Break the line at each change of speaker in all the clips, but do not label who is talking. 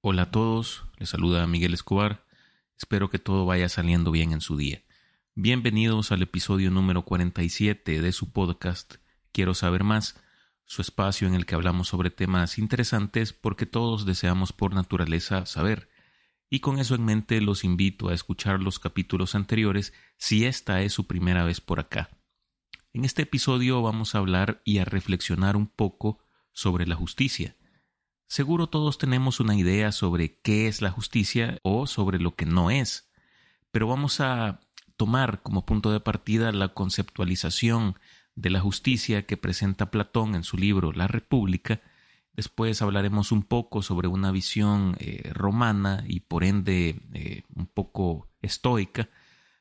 Hola a todos, les saluda Miguel Escobar. Espero que todo vaya saliendo bien en su día. Bienvenidos al episodio número 47 de su podcast Quiero saber más, su espacio en el que hablamos sobre temas interesantes porque todos deseamos por naturaleza saber. Y con eso en mente los invito a escuchar los capítulos anteriores si esta es su primera vez por acá. En este episodio vamos a hablar y a reflexionar un poco sobre la justicia Seguro todos tenemos una idea sobre qué es la justicia o sobre lo que no es, pero vamos a tomar como punto de partida la conceptualización de la justicia que presenta Platón en su libro La República. Después hablaremos un poco sobre una visión eh, romana y por ende eh, un poco estoica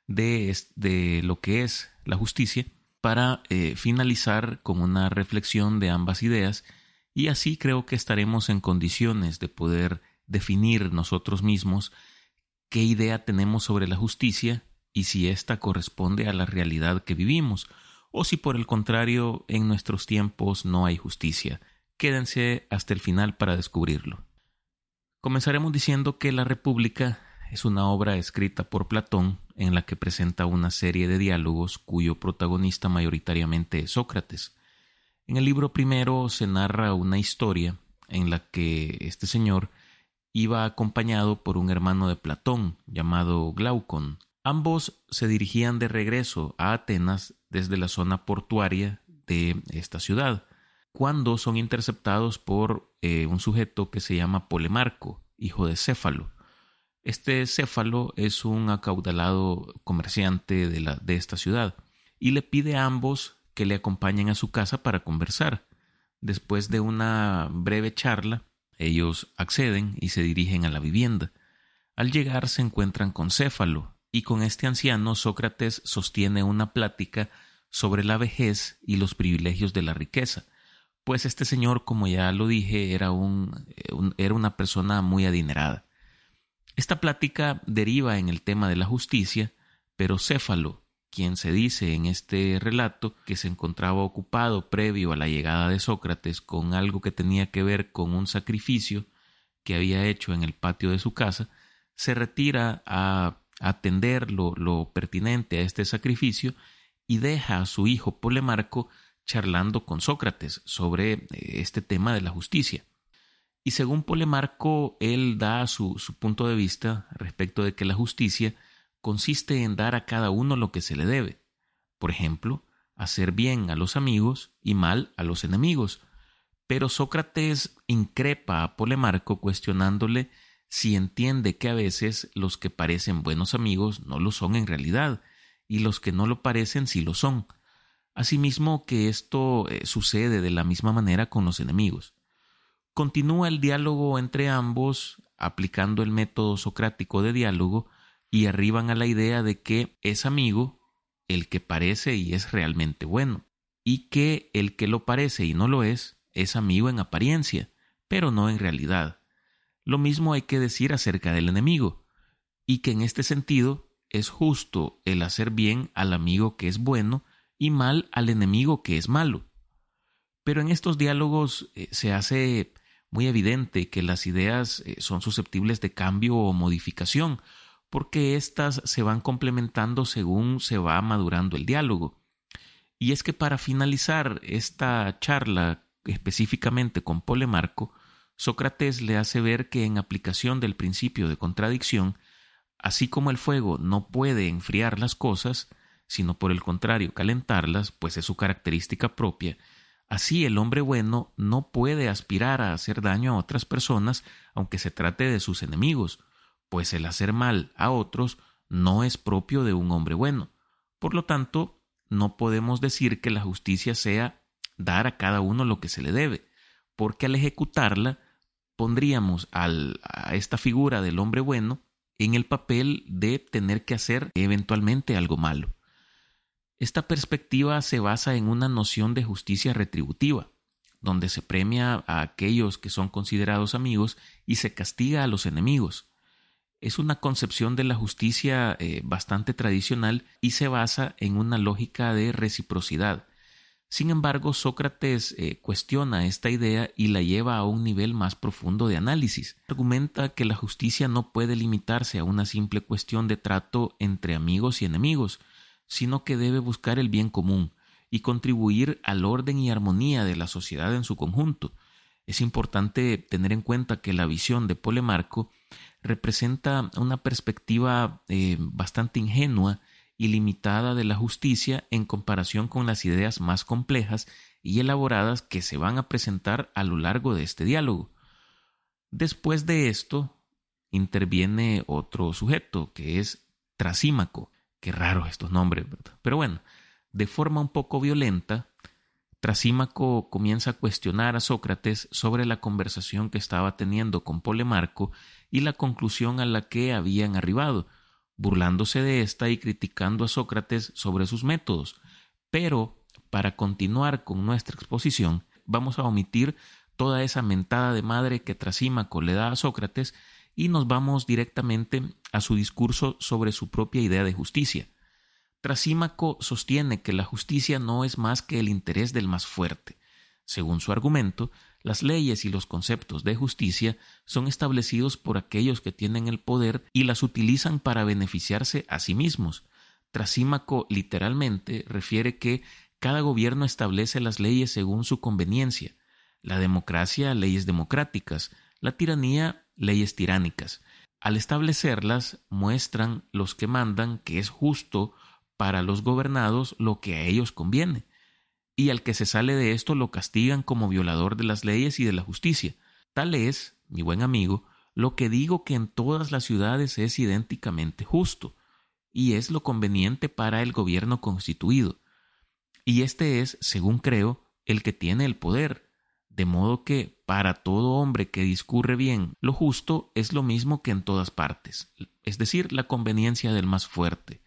de, lo que es la justicia para eh, finalizar con una reflexión de ambas ideas y así creo que estaremos en condiciones de poder definir nosotros mismos qué idea tenemos sobre la justicia y si ésta corresponde a la realidad que vivimos, o si por el contrario en nuestros tiempos no hay justicia. Quédense hasta el final para descubrirlo. Comenzaremos diciendo que La República es una obra escrita por Platón en la que presenta una serie de diálogos cuyo protagonista mayoritariamente es Sócrates. En el libro primero se narra una historia en la que este señor iba acompañado por un hermano de Platón llamado Glaucon. Ambos se dirigían de regreso a Atenas desde la zona portuaria de esta ciudad, cuando son interceptados por eh, un sujeto que se llama Polemarco, hijo de Céfalo. Este Céfalo es un acaudalado comerciante de, de esta ciudad y le pide a ambos que le acompañen a su casa para conversar. Después de una breve charla, ellos acceden y se dirigen a la vivienda. Al llegar se encuentran con Céfalo, y con este anciano Sócrates sostiene una plática sobre la vejez y los privilegios de la riqueza, pues este señor, como ya lo dije, era, un, era una persona muy adinerada. Esta plática deriva en el tema de la justicia, pero Céfalo, quien se dice en este relato que se encontraba ocupado previo a la llegada de Sócrates con algo que tenía que ver con un sacrificio que había hecho en el patio de su casa, se retira a atender lo, pertinente a este sacrificio y deja a su hijo Polemarco charlando con Sócrates sobre eh, este tema de la justicia. Y según Polemarco, él da su punto de vista respecto de que la justicia consiste en dar a cada uno lo que se le debe. Por ejemplo, hacer bien a los amigos y mal a los enemigos. Pero Sócrates increpa a Polemarco cuestionándole si entiende que a veces los que parecen buenos amigos no lo son en realidad, y los que no lo parecen sí lo son. Asimismo que esto eh, sucede de la misma manera con los enemigos. Continúa el diálogo entre ambos, aplicando el método socrático de diálogo, y arriban a la idea de que es amigo el que parece y es realmente bueno, y que el que lo parece y no lo es es amigo en apariencia, pero no en realidad. Lo mismo hay que decir acerca del enemigo, y que en este sentido es justo el hacer bien al amigo que es bueno y mal al enemigo que es malo. Pero en estos diálogos eh, se hace muy evidente que las ideas eh, son susceptibles de cambio o modificación, porque éstas se van complementando según se va madurando el diálogo. Y es que para finalizar esta charla específicamente con Polemarco, Sócrates le hace ver que en aplicación del principio de contradicción, así como el fuego no puede enfriar las cosas, sino por el contrario calentarlas, pues es su característica propia, así el hombre bueno no puede aspirar a hacer daño a otras personas aunque se trate de sus enemigos, pues el hacer mal a otros no es propio de un hombre bueno. Por lo tanto, no podemos decir que la justicia sea dar a cada uno lo que se le debe, porque al ejecutarla pondríamos a esta figura del hombre bueno en el papel de tener que hacer eventualmente algo malo. Esta perspectiva se basa en una noción de justicia retributiva, donde se premia a aquellos que son considerados amigos y se castiga a los enemigos es una concepción de la justicia eh, bastante tradicional y se basa en una lógica de reciprocidad. Sin embargo, Sócrates eh, cuestiona esta idea y la lleva a un nivel más profundo de análisis. Argumenta que la justicia no puede limitarse a una simple cuestión de trato entre amigos y enemigos, sino que debe buscar el bien común y contribuir al orden y armonía de la sociedad en su conjunto. Es importante tener en cuenta que la visión de Polemarco representa una perspectiva eh, bastante ingenua y limitada de la justicia en comparación con las ideas más complejas y elaboradas que se van a presentar a lo largo de este diálogo. Después de esto, interviene otro sujeto, que es Trasímaco. Qué raro estos nombres, ¿verdad? Pero bueno, de forma un poco violenta, Trasímaco comienza a cuestionar a Sócrates sobre la conversación que estaba teniendo con Polemarco y la conclusión a la que habían arribado, burlándose de ésta y criticando a Sócrates sobre sus métodos. Pero, para continuar con nuestra exposición, vamos a omitir toda esa mentada de madre que Trasímaco le da a Sócrates y nos vamos directamente a su discurso sobre su propia idea de justicia. Trasímaco sostiene que la justicia no es más que el interés del más fuerte. Según su argumento, las leyes y los conceptos de justicia son establecidos por aquellos que tienen el poder y las utilizan para beneficiarse a sí mismos. Trasímaco literalmente refiere que cada gobierno establece las leyes según su conveniencia, la democracia leyes democráticas, la tiranía leyes tiránicas. Al establecerlas muestran los que mandan que es justo para los gobernados lo que a ellos conviene y al que se sale de esto lo castigan como violador de las leyes y de la justicia. Tal es, mi buen amigo, lo que digo que en todas las ciudades es idénticamente justo, y es lo conveniente para el gobierno constituido. Y este es, según creo, el que tiene el poder, de modo que para todo hombre que discurre bien, lo justo es lo mismo que en todas partes, es decir, la conveniencia del más fuerte.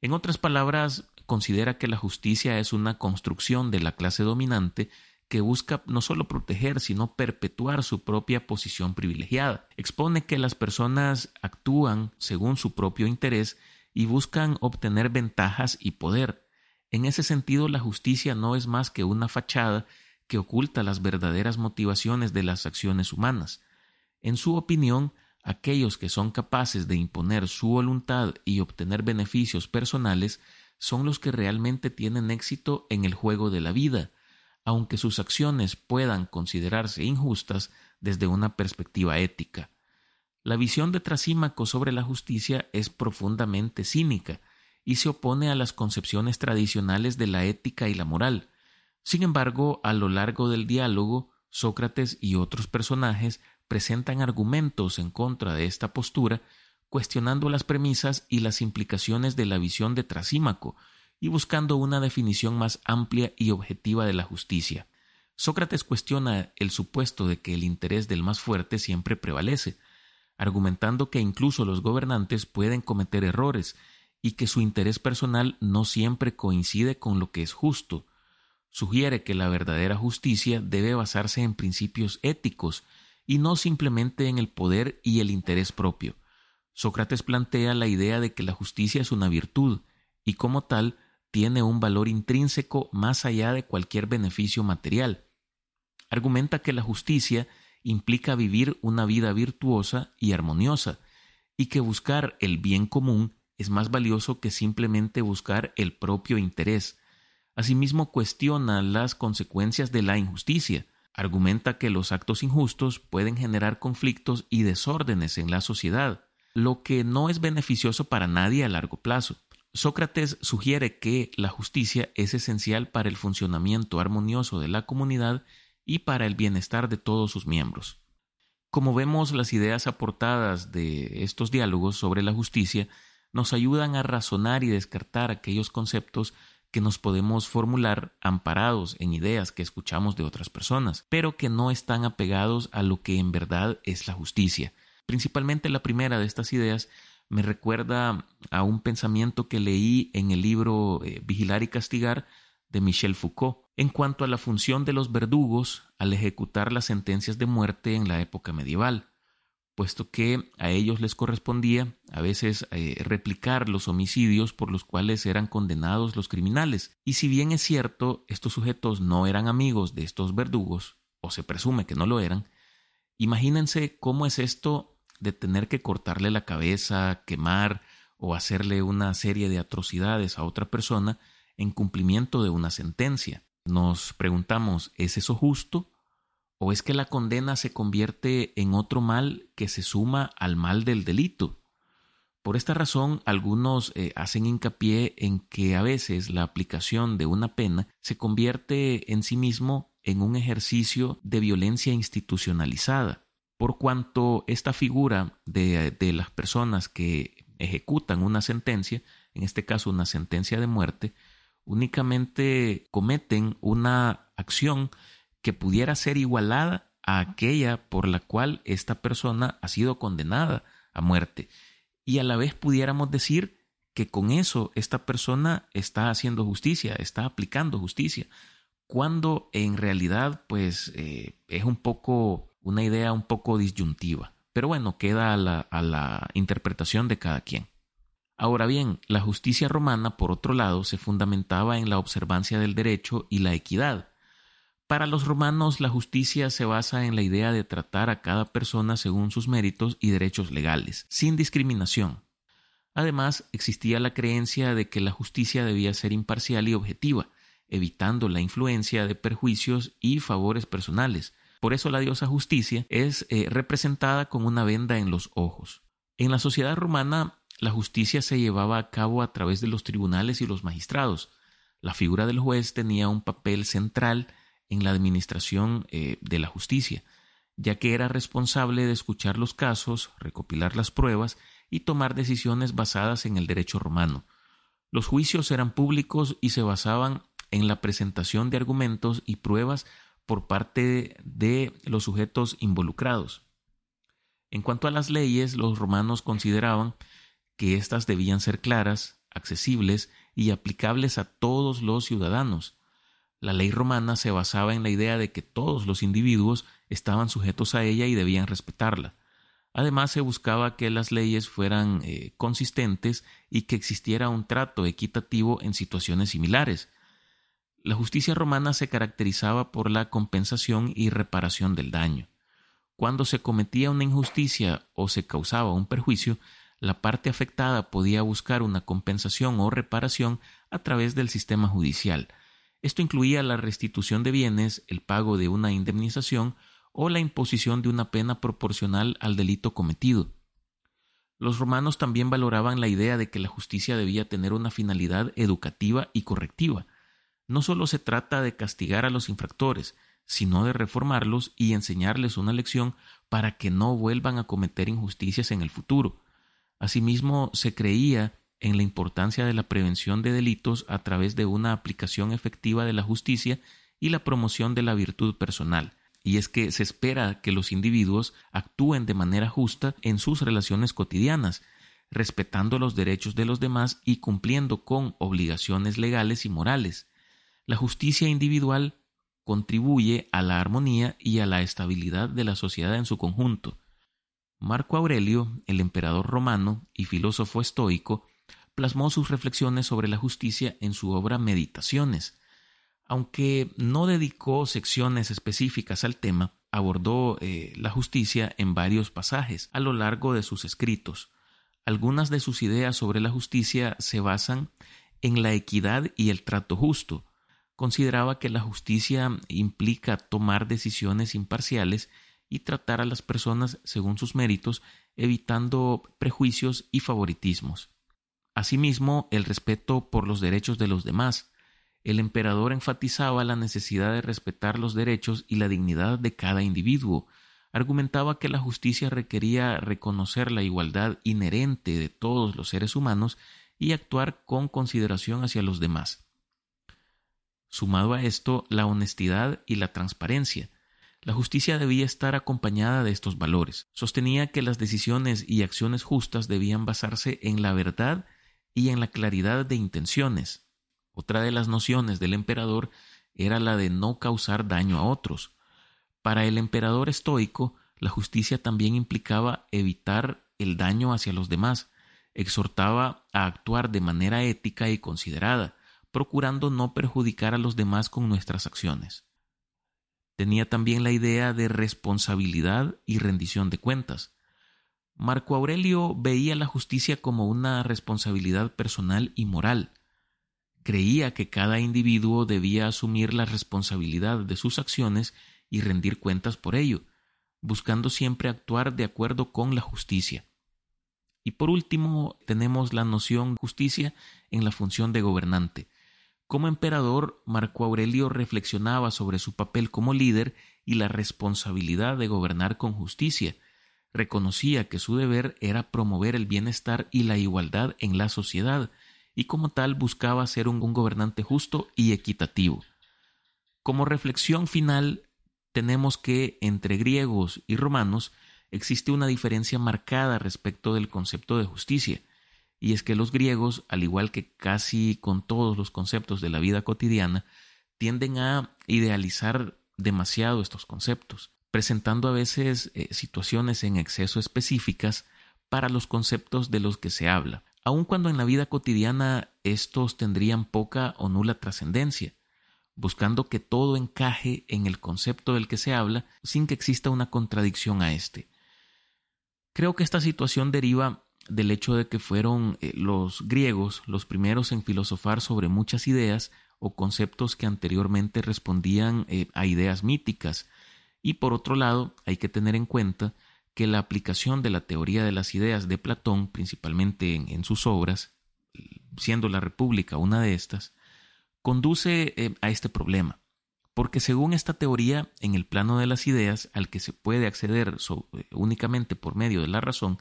En otras palabras, considera que la justicia es una construcción de la clase dominante que busca no solo proteger, sino perpetuar su propia posición privilegiada. Expone que las personas actúan según su propio interés y buscan obtener ventajas y poder. En ese sentido, la justicia no es más que una fachada que oculta las verdaderas motivaciones de las acciones humanas. En su opinión, aquellos que son capaces de imponer su voluntad y obtener beneficios personales son los que realmente tienen éxito en el juego de la vida, aunque sus acciones puedan considerarse injustas desde una perspectiva ética. La visión de Trasímaco sobre la justicia es profundamente cínica y se opone a las concepciones tradicionales de la ética y la moral. Sin embargo, a lo largo del diálogo, Sócrates y otros personajes presentan argumentos en contra de esta postura cuestionando las premisas y las implicaciones de la visión de Trasímaco y buscando una definición más amplia y objetiva de la justicia. Sócrates cuestiona el supuesto de que el interés del más fuerte siempre prevalece, argumentando que incluso los gobernantes pueden cometer errores y que su interés personal no siempre coincide con lo que es justo. Sugiere que la verdadera justicia debe basarse en principios éticos y no simplemente en el poder y el interés propio. Sócrates plantea la idea de que la justicia es una virtud y como tal tiene un valor intrínseco más allá de cualquier beneficio material. Argumenta que la justicia implica vivir una vida virtuosa y armoniosa, y que buscar el bien común es más valioso que simplemente buscar el propio interés. Asimismo cuestiona las consecuencias de la injusticia. Argumenta que los actos injustos pueden generar conflictos y desórdenes en la sociedad lo que no es beneficioso para nadie a largo plazo. Sócrates sugiere que la justicia es esencial para el funcionamiento armonioso de la comunidad y para el bienestar de todos sus miembros. Como vemos, las ideas aportadas de estos diálogos sobre la justicia nos ayudan a razonar y descartar aquellos conceptos que nos podemos formular amparados en ideas que escuchamos de otras personas, pero que no están apegados a lo que en verdad es la justicia. Principalmente la primera de estas ideas me recuerda a un pensamiento que leí en el libro eh, Vigilar y Castigar de Michel Foucault en cuanto a la función de los verdugos al ejecutar las sentencias de muerte en la época medieval. Puesto que a ellos les correspondía a veces eh, replicar los homicidios por los cuales eran condenados los criminales. Y si bien es cierto, estos sujetos no eran amigos de estos verdugos, o se presume que no lo eran, imagínense cómo es esto de tener que cortarle la cabeza, quemar o hacerle una serie de atrocidades a otra persona en cumplimiento de una sentencia. Nos preguntamos, ¿es eso justo? ¿O es que la condena se convierte en otro mal que se suma al mal del delito? Por esta razón, algunos eh, hacen hincapié en que a veces la aplicación de una pena se convierte en sí mismo en un ejercicio de violencia institucionalizada, por cuanto esta figura de, de las personas que ejecutan una sentencia, en este caso una sentencia de muerte, únicamente cometen una acción que pudiera ser igualada a aquella por la cual esta persona ha sido condenada a muerte. Y a la vez pudiéramos decir que con eso esta persona está haciendo justicia, está aplicando justicia, cuando en realidad pues eh, es un poco una idea un poco disyuntiva. Pero bueno, queda a la, a la interpretación de cada quien. Ahora bien, la justicia romana, por otro lado, se fundamentaba en la observancia del derecho y la equidad, para los romanos la justicia se basa en la idea de tratar a cada persona según sus méritos y derechos legales, sin discriminación. Además, existía la creencia de que la justicia debía ser imparcial y objetiva, evitando la influencia de perjuicios y favores personales. Por eso la diosa justicia es eh, representada con una venda en los ojos. En la sociedad romana, la justicia se llevaba a cabo a través de los tribunales y los magistrados. La figura del juez tenía un papel central en la administración eh, de la justicia, ya que era responsable de escuchar los casos, recopilar las pruebas y tomar decisiones basadas en el derecho romano. Los juicios eran públicos y se basaban en la presentación de argumentos y pruebas por parte de los sujetos involucrados. En cuanto a las leyes, los romanos consideraban que éstas debían ser claras, accesibles y aplicables a todos los ciudadanos, la ley romana se basaba en la idea de que todos los individuos estaban sujetos a ella y debían respetarla. Además, se buscaba que las leyes fueran eh, consistentes y que existiera un trato equitativo en situaciones similares. La justicia romana se caracterizaba por la compensación y reparación del daño. Cuando se cometía una injusticia o se causaba un perjuicio, la parte afectada podía buscar una compensación o reparación a través del sistema judicial, esto incluía la restitución de bienes, el pago de una indemnización o la imposición de una pena proporcional al delito cometido. Los romanos también valoraban la idea de que la justicia debía tener una finalidad educativa y correctiva. No solo se trata de castigar a los infractores, sino de reformarlos y enseñarles una lección para que no vuelvan a cometer injusticias en el futuro. Asimismo, se creía en la importancia de la prevención de delitos a través de una aplicación efectiva de la justicia y la promoción de la virtud personal. Y es que se espera que los individuos actúen de manera justa en sus relaciones cotidianas, respetando los derechos de los demás y cumpliendo con obligaciones legales y morales. La justicia individual contribuye a la armonía y a la estabilidad de la sociedad en su conjunto. Marco Aurelio, el emperador romano y filósofo estoico, plasmó sus reflexiones sobre la justicia en su obra Meditaciones. Aunque no dedicó secciones específicas al tema, abordó eh, la justicia en varios pasajes a lo largo de sus escritos. Algunas de sus ideas sobre la justicia se basan en la equidad y el trato justo. Consideraba que la justicia implica tomar decisiones imparciales y tratar a las personas según sus méritos, evitando prejuicios y favoritismos. Asimismo, el respeto por los derechos de los demás. El emperador enfatizaba la necesidad de respetar los derechos y la dignidad de cada individuo. Argumentaba que la justicia requería reconocer la igualdad inherente de todos los seres humanos y actuar con consideración hacia los demás. Sumado a esto, la honestidad y la transparencia. La justicia debía estar acompañada de estos valores. Sostenía que las decisiones y acciones justas debían basarse en la verdad y en la claridad de intenciones. Otra de las nociones del emperador era la de no causar daño a otros. Para el emperador estoico, la justicia también implicaba evitar el daño hacia los demás, exhortaba a actuar de manera ética y considerada, procurando no perjudicar a los demás con nuestras acciones. Tenía también la idea de responsabilidad y rendición de cuentas. Marco Aurelio veía la justicia como una responsabilidad personal y moral. Creía que cada individuo debía asumir la responsabilidad de sus acciones y rendir cuentas por ello, buscando siempre actuar de acuerdo con la justicia. Y por último, tenemos la noción justicia en la función de gobernante. Como emperador, Marco Aurelio reflexionaba sobre su papel como líder y la responsabilidad de gobernar con justicia. Reconocía que su deber era promover el bienestar y la igualdad en la sociedad, y como tal buscaba ser un, gobernante justo y equitativo. Como reflexión final, tenemos que entre griegos y romanos existe una diferencia marcada respecto del concepto de justicia, y es que los griegos, al igual que casi con todos los conceptos de la vida cotidiana, tienden a idealizar demasiado estos conceptos, presentando a veces eh, situaciones en exceso específicas para los conceptos de los que se habla, aun cuando en la vida cotidiana estos tendrían poca o nula trascendencia buscando que todo encaje en el concepto del que se habla sin que exista una contradicción a éste. Creo que esta situación deriva del hecho de que fueron eh, los griegos los primeros en filosofar sobre muchas ideas o conceptos que anteriormente respondían eh, a ideas míticas, y por otro lado hay que tener en cuenta que la aplicación de la teoría de las ideas de Platón, principalmente en sus obras, siendo la República una de estas, conduce eh, a este problema, porque según esta teoría, en el plano de las ideas, al que se puede acceder eh, únicamente por medio de la razón,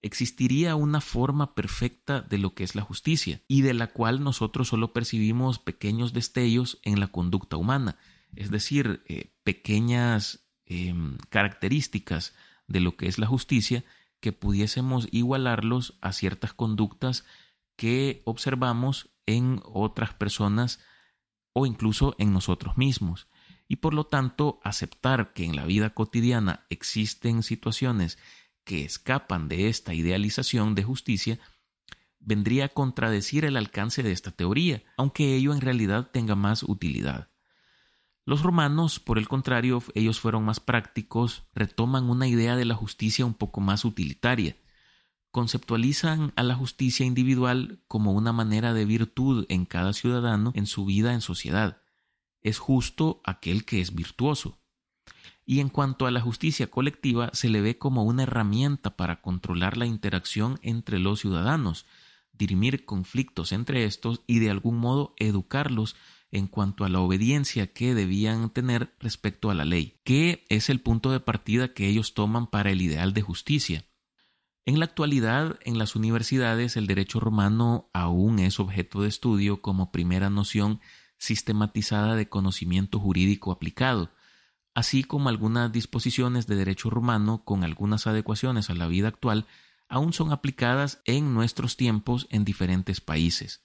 existiría una forma perfecta de lo que es la justicia, y de la cual nosotros solo percibimos pequeños destellos en la conducta humana, es decir, eh, pequeñas em, características de lo que es la justicia que pudiésemos igualarlos a ciertas conductas que observamos en otras personas o incluso en nosotros mismos. Y por lo tanto, aceptar que en la vida cotidiana existen situaciones que escapan de esta idealización de justicia vendría a contradecir el alcance de esta teoría, aunque ello en realidad tenga más utilidad. Los romanos, por el contrario, ellos fueron más prácticos, retoman una idea de la justicia un poco más utilitaria, conceptualizan a la justicia individual como una manera de virtud en cada ciudadano en su vida en sociedad. Es justo aquel que es virtuoso. Y en cuanto a la justicia colectiva, se le ve como una herramienta para controlar la interacción entre los ciudadanos, dirimir conflictos entre estos y de algún modo educarlos en cuanto a la obediencia que debían tener respecto a la ley, que es el punto de partida que ellos toman para el ideal de justicia. En la actualidad, en las universidades, el derecho romano aún es objeto de estudio como primera noción sistematizada de conocimiento jurídico aplicado, así como algunas disposiciones de derecho romano con algunas adecuaciones a la vida actual aún son aplicadas en nuestros tiempos en diferentes países.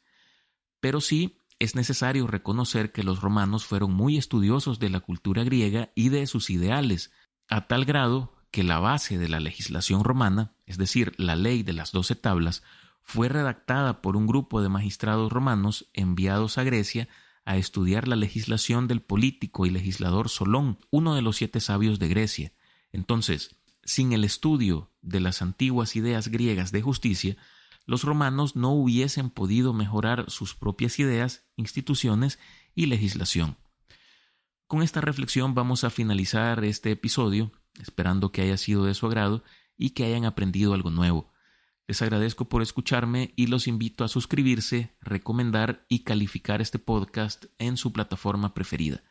Pero sí es necesario reconocer que los romanos fueron muy estudiosos de la cultura griega y de sus ideales, a tal grado que la base de la legislación romana, es decir, la ley de las doce tablas, fue redactada por un grupo de magistrados romanos enviados a Grecia a estudiar la legislación del político y legislador Solón, uno de los siete sabios de Grecia. Entonces, sin el estudio de las antiguas ideas griegas de justicia, los romanos no hubiesen podido mejorar sus propias ideas, instituciones y legislación. Con esta reflexión vamos a finalizar este episodio esperando que haya sido de su agrado y que hayan aprendido algo nuevo. Les agradezco por escucharme y los invito a suscribirse, recomendar y calificar este podcast en su plataforma preferida.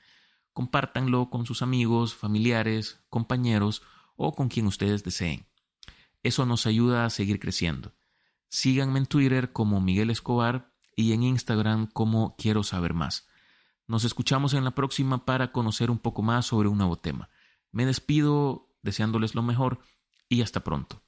Compártanlo con sus amigos, familiares, compañeros o con quien ustedes deseen. Eso nos ayuda a seguir creciendo. Síganme en Twitter como Miguel Escobar y en Instagram como Quiero Saber Más. Nos escuchamos en la próxima para conocer un poco más sobre un nuevo tema. Me despido deseándoles lo mejor y hasta pronto.